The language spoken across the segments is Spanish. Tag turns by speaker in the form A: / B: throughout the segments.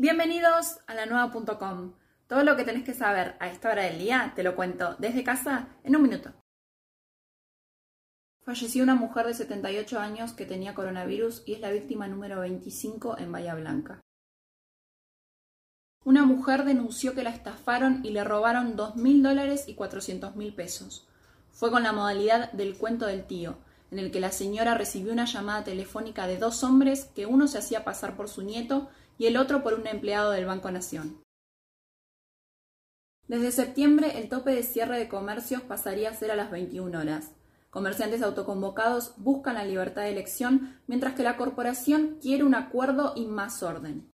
A: Bienvenidos a la nueva.com. Todo lo que tenés que saber a esta hora del día te lo cuento desde casa en un minuto. Falleció una mujer de 78 años que tenía coronavirus y es la víctima número 25 en Bahía Blanca. Una mujer denunció que la estafaron y le robaron 2.000 dólares y 400.000 pesos. Fue con la modalidad del cuento del tío, en el que la señora recibió una llamada telefónica de dos hombres que uno se hacía pasar por su nieto y el otro por un empleado del Banco Nación. Desde septiembre el tope de cierre de comercios pasaría a ser a las 21 horas. Comerciantes autoconvocados buscan la libertad de elección, mientras que la corporación quiere un acuerdo y más orden.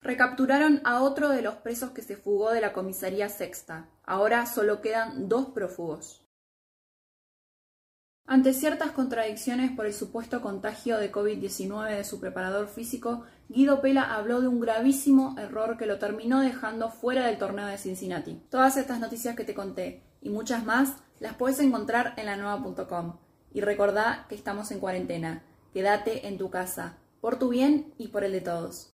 A: Recapturaron a otro de los presos que se fugó de la comisaría sexta. Ahora solo quedan dos prófugos. Ante ciertas contradicciones por el supuesto contagio de COVID-19 de su preparador físico, Guido Pela habló de un gravísimo error que lo terminó dejando fuera del torneo de Cincinnati. Todas estas noticias que te conté y muchas más las puedes encontrar en la nueva.com. Y recordá que estamos en cuarentena. Quédate en tu casa, por tu bien y por el de todos.